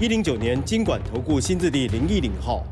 一零九年经管投顾新字第零一零号。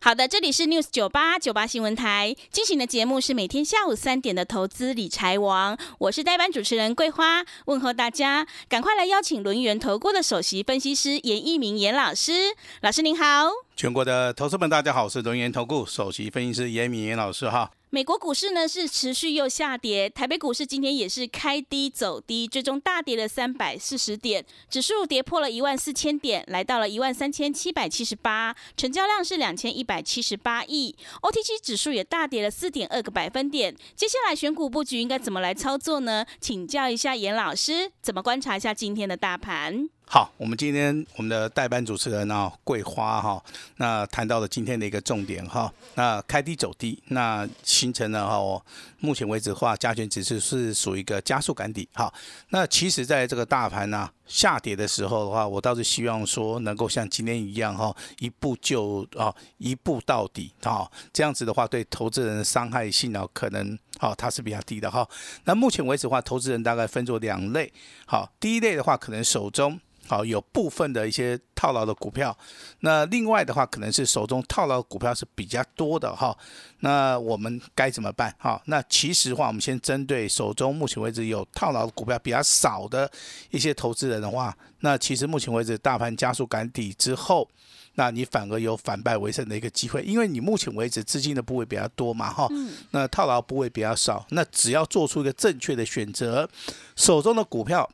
好的，这里是 News 九八九八新闻台进行的节目是每天下午三点的投资理财王，我是代班主持人桂花，问候大家，赶快来邀请轮源投顾的首席分析师严一鸣严老师，老师您好。全国的投资们，大家好，我是轮源投顾首席分析师严敏严老师哈。美国股市呢是持续又下跌，台北股市今天也是开低走低，最终大跌了三百四十点，指数跌破了一万四千点，来到了一万三千七百七十八，成交量是两千一百七十八亿，OTC 指数也大跌了四点二个百分点。接下来选股布局应该怎么来操作呢？请教一下严老师，怎么观察一下今天的大盘？好，我们今天我们的代班主持人呢，桂花哈，那谈到了今天的一个重点哈，那开低走低，那形成了哈，目前为止的话，加权指数是属于一个加速赶底哈。那其实在这个大盘呢下跌的时候的话，我倒是希望说能够像今天一样哈，一步就啊一步到底哈，这样子的话对投资人的伤害性啊可能好它是比较低的哈。那目前为止的话，投资人大概分作两类，好，第一类的话可能手中。好，有部分的一些套牢的股票，那另外的话，可能是手中套牢股票是比较多的哈。那我们该怎么办？哈，那其实话，我们先针对手中目前为止有套牢的股票比较少的一些投资人的话，那其实目前为止大盘加速赶底之后，那你反而有反败为胜的一个机会，因为你目前为止资金的部位比较多嘛，哈，那套牢部位比较少，那只要做出一个正确的选择，手中的股票。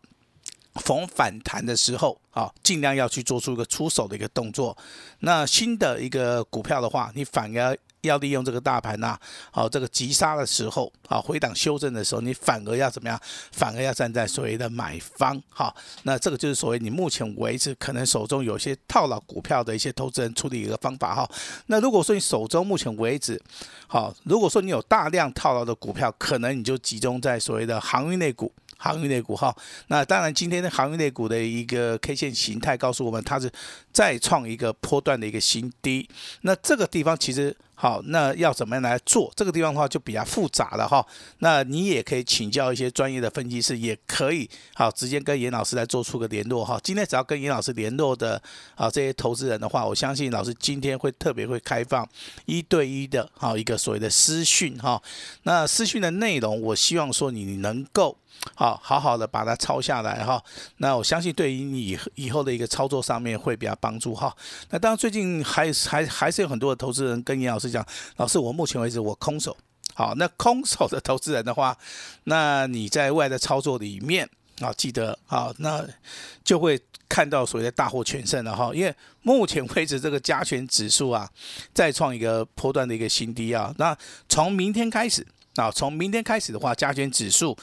逢反弹的时候，啊，尽量要去做出一个出手的一个动作。那新的一个股票的话，你反而要利用这个大盘呐，好，这个急杀的时候，啊，回档修正的时候，你反而要怎么样？反而要站在所谓的买方，哈。那这个就是所谓你目前为止可能手中有些套牢股票的一些投资人处理一个方法，哈。那如果说你手中目前为止，好，如果说你有大量套牢的股票，可能你就集中在所谓的航运类股。航运类股哈，那当然今天的航运类股的一个 K 线形态告诉我们，它是再创一个波段的一个新低。那这个地方其实好，那要怎么样来做？这个地方的话就比较复杂了哈。那你也可以请教一些专业的分析师，也可以好直接跟严老师来做出个联络哈。今天只要跟严老师联络的啊这些投资人的话，我相信老师今天会特别会开放一对一的哈一个所谓的私讯哈。那私讯的内容，我希望说你能够。好，好好的把它抄下来哈。那我相信对于你以后的一个操作上面会比较帮助哈。那当然最近还还还是有很多的投资人跟严老师讲，老师我目前为止我空手。好，那空手的投资人的话，那你在外的操作里面啊，记得啊，那就会看到所谓的大获全胜了哈。因为目前为止这个加权指数啊，再创一个波段的一个新低啊。那从明天开始。那从明天开始的话，加权指数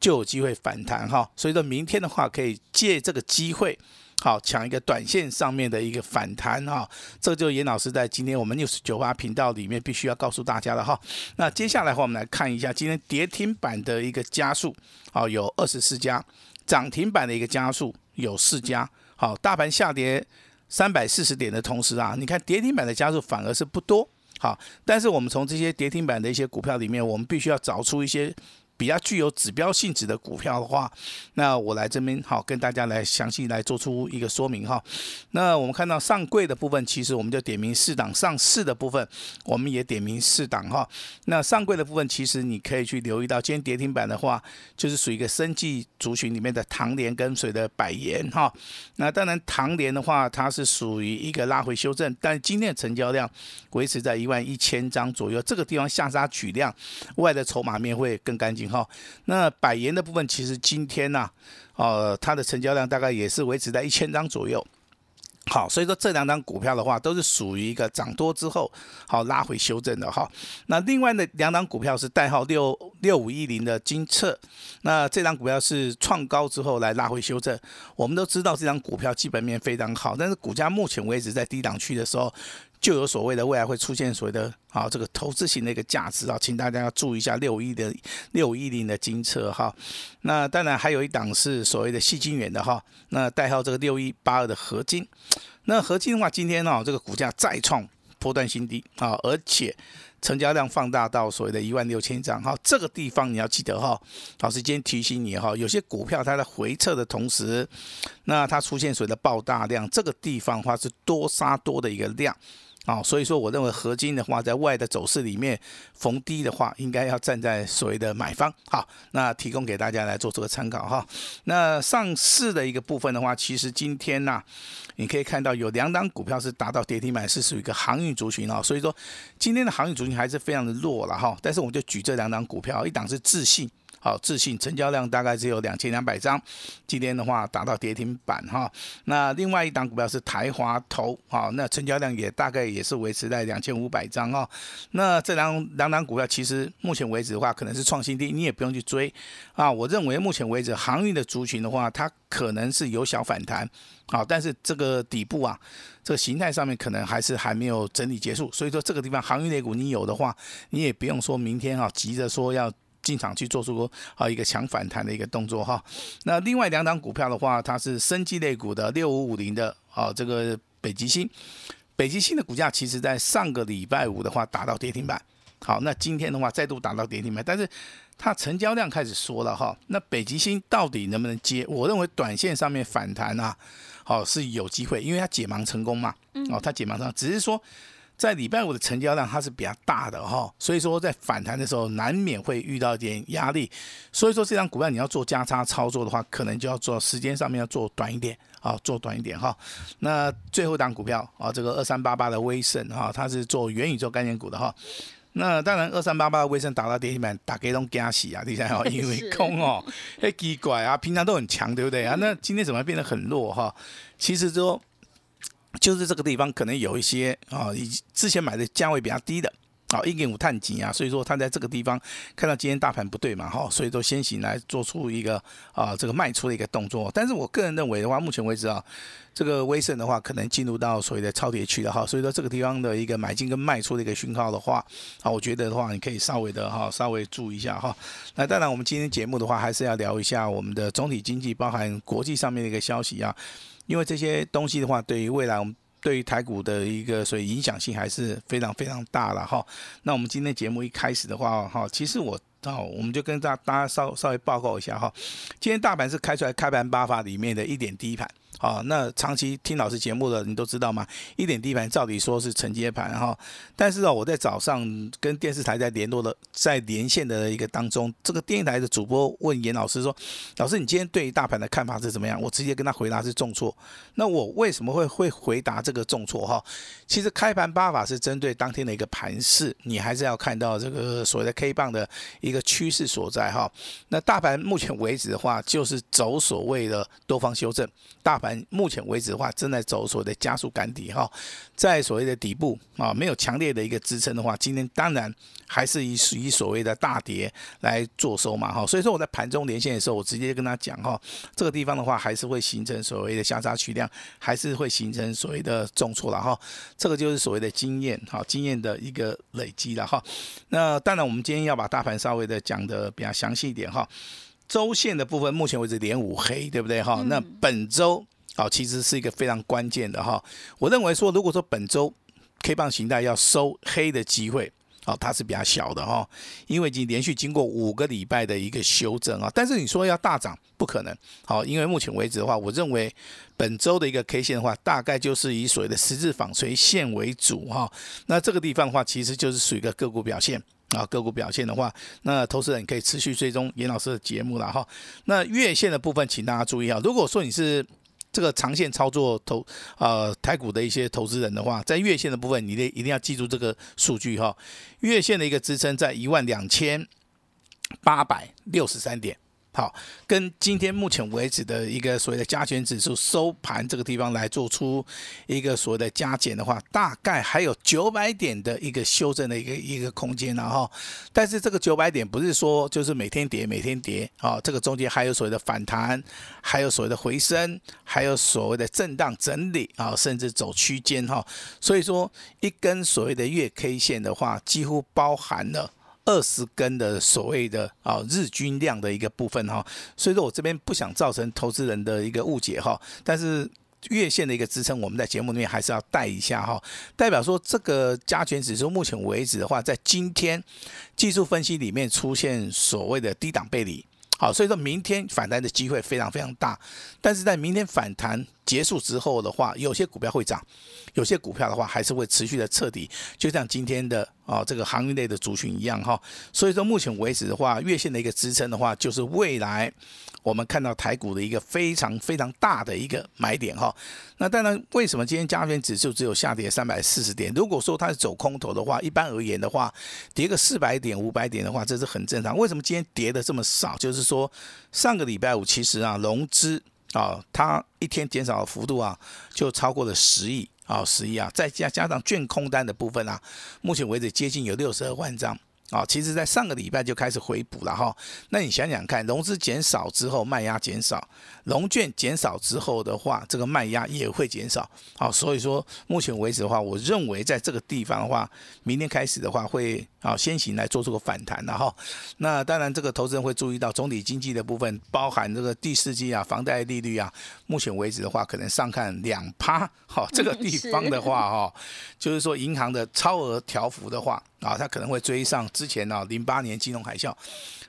就有机会反弹哈，所以说明天的话可以借这个机会，好抢一个短线上面的一个反弹哈。这就严老师在今天我们六十九八频道里面必须要告诉大家的哈。那接下来的话，我们来看一下今天跌停板的一个加速，好有二十四家，涨停板的一个加速有四家。好，大盘下跌三百四十点的同时啊，你看跌停板的加速反而是不多。好，但是我们从这些跌停板的一些股票里面，我们必须要找出一些。比较具有指标性质的股票的话，那我来这边好跟大家来详细来做出一个说明哈。那我们看到上柜的部分，其实我们就点名四档；上市的部分，我们也点名四档哈。那上柜的部分，其实你可以去留意到，今天跌停板的话，就是属于一个生技族群里面的唐联跟随的百元哈。那当然唐联的话，它是属于一个拉回修正，但今天的成交量维持在一万一千张左右，这个地方下杀取量，外的筹码面会更干净。好，那百元的部分其实今天呢，呃，它的成交量大概也是维持在一千张左右。好，所以说这两张股票的话，都是属于一个涨多之后好拉回修正的哈。那另外的两档股票是代号六六五一零的金策，那这档股票是创高之后来拉回修正。我们都知道这张股票基本面非常好，但是股价目前为止在低档区的时候。就有所谓的未来会出现所谓的啊这个投资型的一个价值啊，请大家要注意一下六一的六一零的金车哈。那当然还有一档是所谓的细金元的哈，那代号这个六一八二的合金。那合金的话，今天呢这个股价再创波段新低啊，而且成交量放大到所谓的一万六千张哈。这个地方你要记得哈，老师今天提醒你哈，有些股票它在回撤的同时，那它出现所谓的爆大量，这个地方的话是多杀多的一个量。啊，所以说我认为合金的话，在外的走势里面逢低的话，应该要站在所谓的买方。好，那提供给大家来做这个参考哈。那上市的一个部分的话，其实今天呢，你可以看到有两档股票是达到跌停板，是属于一个航运族群啊。所以说今天的航运族群还是非常的弱了哈。但是我们就举这两档股票，一档是智信。好，自信成交量大概只有两千两百张，今天的话达到跌停板哈。那另外一档股票是台华投，好，那成交量也大概也是维持在两千五百张哈。那这两两档股票其实目前为止的话，可能是创新低，你也不用去追啊。我认为目前为止航运的族群的话，它可能是有小反弹，好，但是这个底部啊，这个形态上面可能还是还没有整理结束，所以说这个地方航运类股你有的话，你也不用说明天哈急着说要。进场去做出啊一个强反弹的一个动作哈，那另外两档股票的话，它是生技类股的六五五零的啊这个北极星，北极星的股价其实在上个礼拜五的话达到跌停板，好，那今天的话再度达到跌停板，但是它成交量开始缩了哈，那北极星到底能不能接？我认为短线上面反弹啊，好是有机会，因为它解盲成功嘛，哦，它解盲成功，只是说。在礼拜五的成交量它是比较大的哈，所以说在反弹的时候难免会遇到一点压力，所以说这张股票你要做加差操作的话，可能就要做时间上面要做短一点啊，做短一点哈。那最后档股票啊，这个二三八八的威盛哈，它是做元宇宙概念股的哈。那当然二三八八的威盛打到跌停板，打给拢惊喜啊，第三 哦，因为空哦，哎奇怪啊，平常都很强对不对啊？那今天怎么变得很弱哈？其实说。就是这个地方可能有一些啊，以之前买的价位比较低的，啊，一点五碳级啊，所以说它在这个地方看到今天大盘不对嘛，哈，所以都先行来做出一个啊这个卖出的一个动作。但是我个人认为的话，目前为止啊，这个威盛的话可能进入到所谓的超跌区了哈，所以说这个地方的一个买进跟卖出的一个讯号的话，啊，我觉得的话你可以稍微的哈稍微注意一下哈。那当然我们今天节目的话还是要聊一下我们的总体经济，包含国际上面的一个消息啊。因为这些东西的话，对于未来我们对于台股的一个所以影响性还是非常非常大了哈。那我们今天节目一开始的话哈，其实我哦，我们就跟大大家稍稍微报告一下哈。今天大盘是开出来开盘八法里面的一点低盘。好，那长期听老师节目的你都知道吗？一点低盘，照理说是承接盘哈。但是哦，我在早上跟电视台在联络的，在连线的一个当中，这个电视台的主播问严老师说：“老师，你今天对于大盘的看法是怎么样？”我直接跟他回答是重挫。那我为什么会会回答这个重挫哈？其实开盘八法是针对当天的一个盘势，你还是要看到这个所谓的 K 棒的一一个趋势所在哈。那大盘目前为止的话，就是走所谓的多方修正，大盘。目前为止的话，正在走所谓的加速赶底哈，在所谓的底部啊，没有强烈的一个支撑的话，今天当然还是以以所谓的大跌来做收嘛哈。所以说我在盘中连线的时候，我直接跟他讲哈，这个地方的话还是会形成所谓的下杀取量，还是会形成所谓的重挫了哈。这个就是所谓的经验哈，经验的一个累积了哈。那当然我们今天要把大盘稍微的讲的比较详细一点哈。周线的部分，目前为止连五黑，对不对哈？那本周。好，其实是一个非常关键的哈。我认为说，如果说本周 K 棒形态要收黑的机会，好，它是比较小的哈，因为已经连续经过五个礼拜的一个修正啊。但是你说要大涨，不可能。好，因为目前为止的话，我认为本周的一个 K 线的话，大概就是以所谓的十字纺锤线为主哈。那这个地方的话，其实就是属于一个个股表现啊。个股表现的话，那投资人可以持续追踪严老师的节目了哈。那月线的部分，请大家注意啊。如果说你是这个长线操作投呃台股的一些投资人的话，在月线的部分，你得一定要记住这个数据哈。月线的一个支撑在一万两千八百六十三点，好，跟今天目前为止的一个所谓的加权指数收盘这个地方来做出一个所谓的加减的话，大概还有九百点的一个修正的一个一个空间然后，但是这个九百点不是说就是每天跌每天跌啊，这个中间还有所谓的反弹，还有所谓的回升，还有所谓的震荡整理啊，甚至走区间哈。所以说一根所谓的月 K 线的话，几乎包含了。二十根的所谓的啊日均量的一个部分哈，所以说我这边不想造成投资人的一个误解哈，但是月线的一个支撑，我们在节目里面还是要带一下哈，代表说这个加权指数目前为止的话，在今天技术分析里面出现所谓的低档背离，好，所以说明天反弹的机会非常非常大，但是在明天反弹结束之后的话，有些股票会涨。有些股票的话，还是会持续的彻底，就像今天的啊这个航运类的族群一样哈。所以说，目前为止的话，月线的一个支撑的话，就是未来我们看到台股的一个非常非常大的一个买点哈。那当然，为什么今天加权指数只有下跌三百四十点？如果说它是走空头的话，一般而言的话，跌个四百点、五百点的话，这是很正常。为什么今天跌的这么少？就是说上个礼拜五其实啊融资啊它一天减少的幅度啊就超过了十亿。啊，十亿啊，再加加上券空单的部分啊，目前为止接近有六十二万张啊。其实，在上个礼拜就开始回补了哈。那你想想看，融资减少之后，卖压减少。融券减少之后的话，这个卖压也会减少。好，所以说目前为止的话，我认为在这个地方的话，明天开始的话会啊先行来做出个反弹的哈。那当然，这个投资人会注意到总体经济的部分，包含这个第四季啊，房贷利率啊，目前为止的话可能上看两趴。好，这个 地方的话哈，就是说银行的超额调幅的话啊，他可能会追上之前呢零八年金融海啸。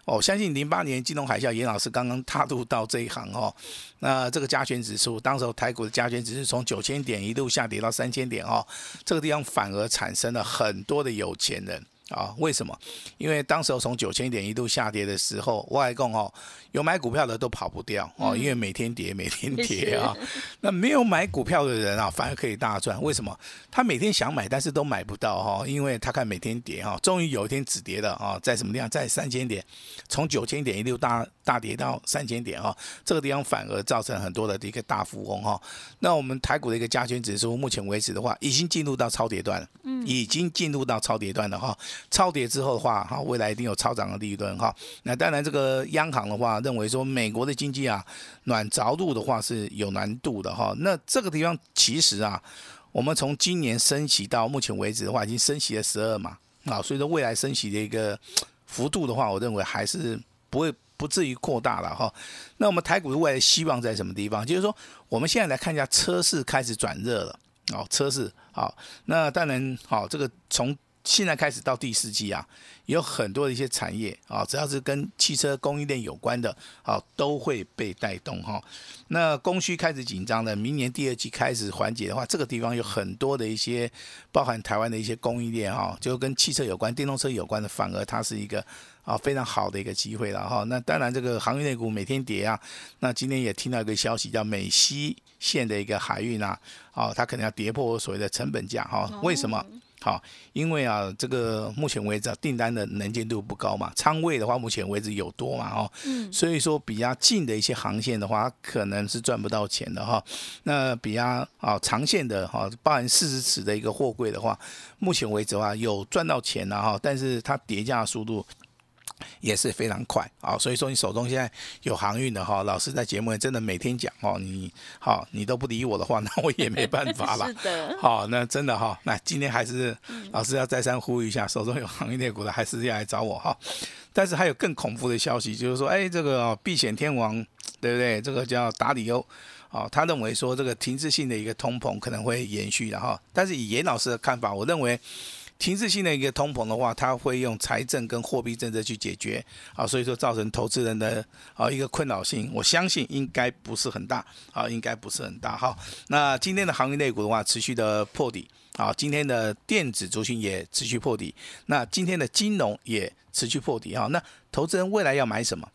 哦，相信零八年金融海啸，严老师刚刚踏入到这一行哦。那这个加权指数，当时候台股的加权指数从九千点一路下跌到三千点哦，这个地方反而产生了很多的有钱人。啊，为什么？因为当时候从九千点一度下跌的时候，外公哦，有买股票的都跑不掉哦，因为每天跌，每天跌啊。那没有买股票的人啊，反而可以大赚。为什么？他每天想买，但是都买不到哈，因为他看每天跌哈，终于有一天止跌了啊，在什么地方？在三千点，从九千点一路大大跌到三千点啊，这个地方反而造成很多的一个大富翁哈。那我们台股的一个加权指数，目前为止的话，已经进入到超跌段了，嗯，已经进入到超跌段了哈。超跌之后的话，哈，未来一定有超涨的利润哈。那当然，这个央行的话认为说，美国的经济啊，暖着陆的话是有难度的哈。那这个地方其实啊，我们从今年升息到目前为止的话，已经升息了十二嘛，啊，所以说未来升息的一个幅度的话，我认为还是不会不至于扩大了哈。那我们台股的未来希望在什么地方？就是说，我们现在来看一下车市开始转热了，哦，车市好，那当然好，这个从现在开始到第四季啊，有很多的一些产业啊，只要是跟汽车供应链有关的，啊，都会被带动哈。那供需开始紧张的，明年第二季开始缓解的话，这个地方有很多的一些包含台湾的一些供应链哈，就跟汽车有关、电动车有关的，反而它是一个啊非常好的一个机会了哈。那当然，这个航运类股每天跌啊，那今天也听到一个消息，叫美西线的一个海运啊，啊，它可能要跌破所谓的成本价哈。为什么？好，因为啊，这个目前为止订单的能见度不高嘛，仓位的话，目前为止有多嘛，哦，嗯，所以说比较近的一些航线的话，可能是赚不到钱的哈。那比较啊长线的哈，包含四十尺的一个货柜的话，目前为止的话有赚到钱了哈，但是它叠加速度。也是非常快啊，所以说你手中现在有航运的哈，老师在节目里真的每天讲哦，你好，你都不理我的话，那我也没办法了。是的，好，那真的哈，那今天还是老师要再三呼吁一下，手中有航运类股的还是要来找我哈。但是还有更恐怖的消息，就是说，哎，这个避险天王对不对？这个叫达里欧，哦，他认为说这个停滞性的一个通膨可能会延续的哈。但是以严老师的看法，我认为。停滞性的一个通膨的话，它会用财政跟货币政策去解决啊，所以说造成投资人的啊一个困扰性，我相信应该不是很大啊，应该不是很大哈。那今天的行业类股的话，持续的破底啊，今天的电子族群也持续破底，那今天的金融也持续破底哈。那投资人未来要买什么？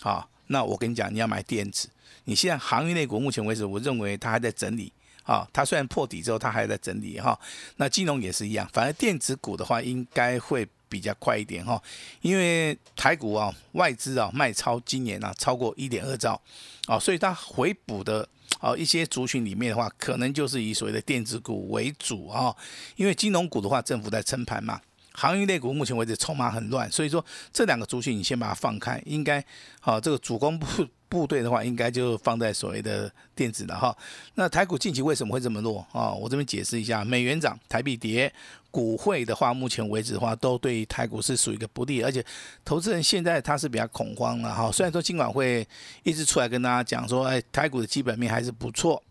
好，那我跟你讲，你要买电子。你现在行业类股目前为止，我认为它还在整理。啊，它虽然破底之后，它还在整理哈。那金融也是一样，反而电子股的话，应该会比较快一点哈，因为台股啊外资啊卖超今年啊超过一点二兆啊，所以它回补的啊一些族群里面的话，可能就是以所谓的电子股为主啊，因为金融股的话，政府在撑盘嘛。航运类股目前为止筹码很乱，所以说这两个族群你先把它放开，应该好这个主攻部部队的话，应该就放在所谓的电子的哈。那台股近期为什么会这么弱啊？我这边解释一下，美元涨，台币跌，股汇的话，目前为止的话，都对台股是属于一个不利，而且投资人现在他是比较恐慌了哈。虽然说今晚会一直出来跟大家讲说，哎，台股的基本面还是不错，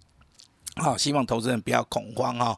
好，希望投资人不要恐慌哈。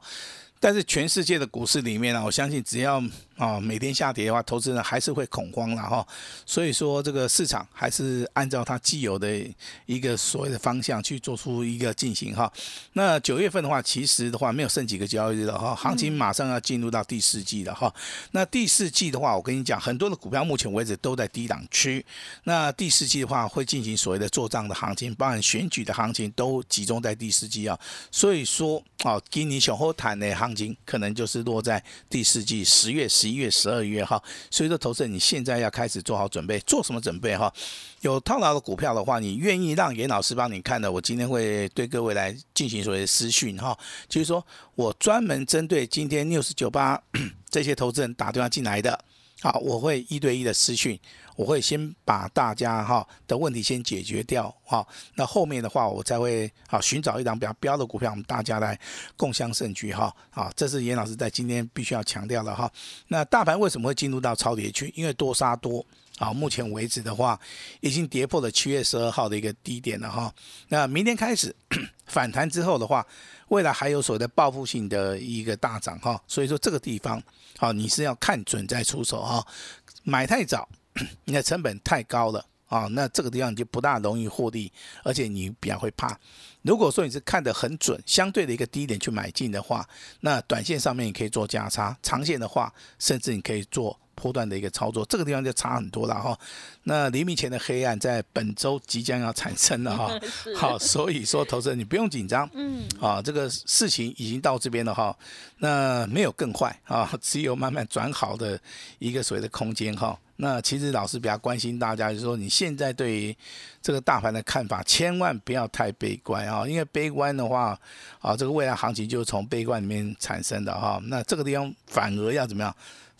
但是全世界的股市里面呢，我相信只要啊每天下跌的话，投资人还是会恐慌了哈。所以说这个市场还是按照它既有的一个所谓的方向去做出一个进行哈。那九月份的话，其实的话没有剩几个交易日了哈，行情马上要进入到第四季了哈。那第四季的话，我跟你讲，很多的股票目前为止都在低档区。那第四季的话，会进行所谓的做账的行情，包含选举的行情都集中在第四季啊。所以说啊，今年小后谈的行。行情可能就是落在第四季十月、十一月、十二月哈，所以说投资人你现在要开始做好准备，做什么准备哈？有套牢的股票的话，你愿意让严老师帮你看的，我今天会对各位来进行所谓的私讯哈，就是说我专门针对今天六十九八 这些投资人打电话进来的，好，我会一对一的私讯。我会先把大家哈的问题先解决掉哈，那后面的话我才会好寻找一档比较标的股票，我们大家来共襄盛举哈。好，这是严老师在今天必须要强调的哈。那大盘为什么会进入到超跌区？因为多杀多啊，目前为止的话已经跌破了七月十二号的一个低点了哈。那明天开始 反弹之后的话，未来还有所谓的报复性的一个大涨哈。所以说这个地方好，你是要看准再出手哈，买太早。你的成本太高了啊，那这个地方你就不大容易获利，而且你比较会怕。如果说你是看得很准，相对的一个低点去买进的话，那短线上面你可以做价差，长线的话，甚至你可以做。波段的一个操作，这个地方就差很多了哈。那黎明前的黑暗在本周即将要产生了哈。好，所以说投资人你不用紧张，嗯，啊，这个事情已经到这边了哈。那没有更坏啊，只有慢慢转好的一个所谓的空间哈。那其实老师比较关心大家，就是说你现在对于这个大盘的看法，千万不要太悲观啊，因为悲观的话，啊，这个未来行情就是从悲观里面产生的哈。那这个地方反而要怎么样？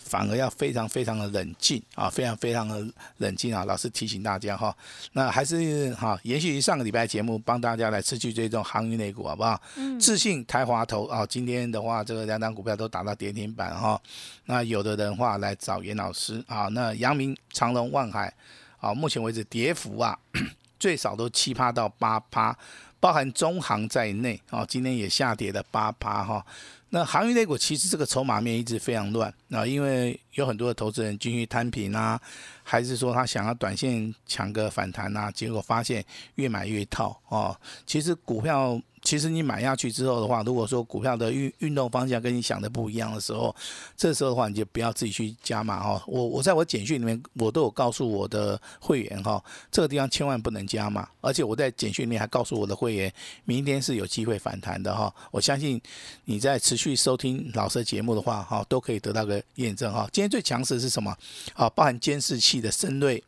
反而要非常非常的冷静啊，非常非常的冷静啊！老师提醒大家哈，那还是哈，延续上个礼拜节目，帮大家来持续追踪航运类股，好不好？嗯。自信、台华投啊，今天的话，这个两档股票都打到跌停板哈。那有的人话来找严老师啊，那阳明、长隆、万海啊，目前为止跌幅啊，最少都七趴到八趴，包含中航在内啊，今天也下跌了八趴哈。那航运类股其实这个筹码面一直非常乱啊，因为有很多的投资人进去摊平啊，还是说他想要短线抢个反弹啊，结果发现越买越套哦。其实股票。其实你买下去之后的话，如果说股票的运运动方向跟你想的不一样的时候，这时候的话你就不要自己去加码哈。我我在我简讯里面我都有告诉我的会员哈，这个地方千万不能加码，而且我在简讯里面还告诉我的会员，明天是有机会反弹的哈。我相信你在持去收听老师的节目的话哈，都可以得到个验证哈。今天最强势是什么？啊，包含监视器的深锐，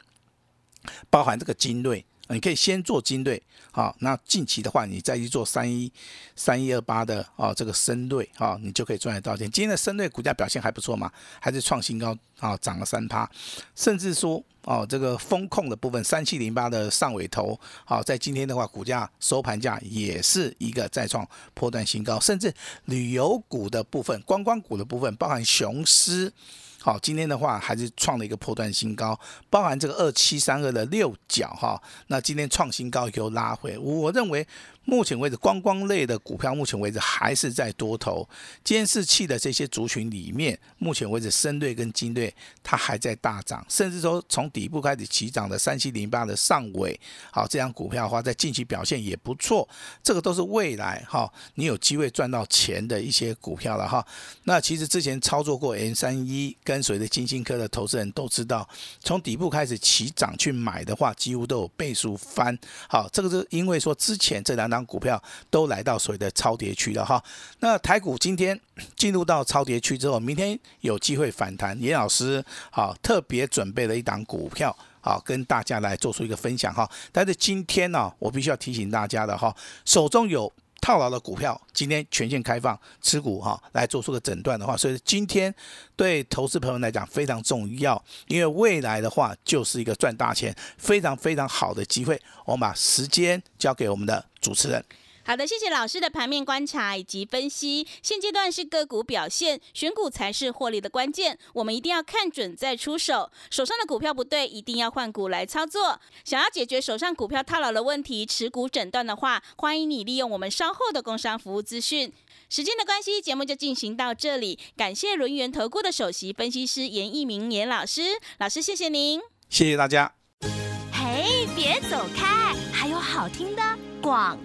包含这个精锐。你可以先做金队，好，那近期的话，你再去做三一三一二八的哦，这个深队啊，你就可以赚得到钱。今天的深队股价表现还不错嘛，还是创新高啊，涨了三趴，甚至说哦，这个风控的部分三七零八的上尾头，好，在今天的话，股价收盘价也是一个再创破断新高，甚至旅游股的部分、观光股的部分，包含雄狮。好，今天的话还是创了一个破断新高，包含这个二七三二的六角哈，那今天创新高以后拉回，我认为。目前为止，观光类的股票目前为止还是在多头。监视器的这些族群里面，目前为止，深队跟金队它还在大涨，甚至说从底部开始起涨的三七零八的上尾，好，这张股票的话，在近期表现也不错。这个都是未来哈，你有机会赚到钱的一些股票了哈。那其实之前操作过 N 三一跟随的金星科的投资人都知道，从底部开始起涨去买的话，几乎都有倍数翻。好，这个是因为说之前这两。两档股票都来到所谓的超跌区了哈。那台股今天 进入到超跌区之后，明天有机会反弹。严老师好特别准备了一档股票，好跟大家来做出一个分享哈。但是今天呢，我必须要提醒大家的哈，手中有。套牢的股票，今天全线开放持股哈，来做出个诊断的话，所以今天对投资朋友来讲非常重要，因为未来的话就是一个赚大钱非常非常好的机会。我们把时间交给我们的主持人。好的，谢谢老师的盘面观察以及分析。现阶段是个股表现，选股才是获利的关键。我们一定要看准再出手，手上的股票不对，一定要换股来操作。想要解决手上股票套牢的问题，持股诊断的话，欢迎你利用我们稍后的工商服务资讯。时间的关系，节目就进行到这里。感谢轮源投顾的首席分析师严一鸣严老师，老师谢谢您，谢谢大家。嘿，别走开，还有好听的广。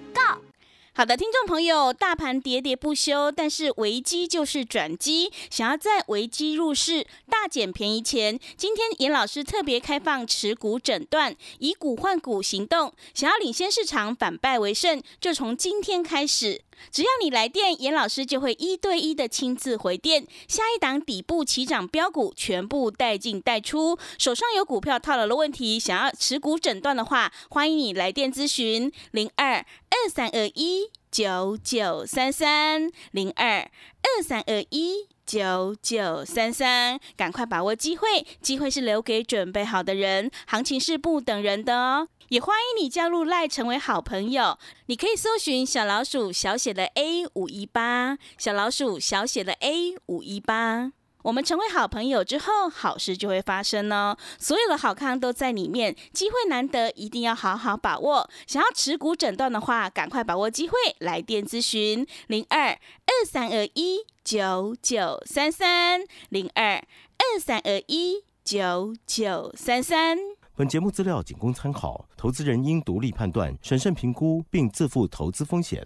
好的，听众朋友，大盘喋喋不休，但是危机就是转机。想要在危机入市大捡便宜钱，今天严老师特别开放持股诊断，以股换股行动。想要领先市场，反败为胜，就从今天开始。只要你来电，严老师就会一对一的亲自回电。下一档底部起涨标股，全部带进带出。手上有股票套牢的问题，想要持股诊断的话，欢迎你来电咨询零二二三二一九九三三零二二三二一九九三三。赶快把握机会，机会是留给准备好的人，行情是不等人的哦。也欢迎你加入赖成为好朋友，你可以搜寻小老鼠小写的 A 五一八，小老鼠小写的 A 五一八。我们成为好朋友之后，好事就会发生哦。所有的好康都在里面，机会难得，一定要好好把握。想要持股诊断的话，赶快把握机会，来电咨询零二二三二一九九三三零二二三二一九九三三。本节目资料仅供参考，投资人应独立判断、审慎评估，并自负投资风险。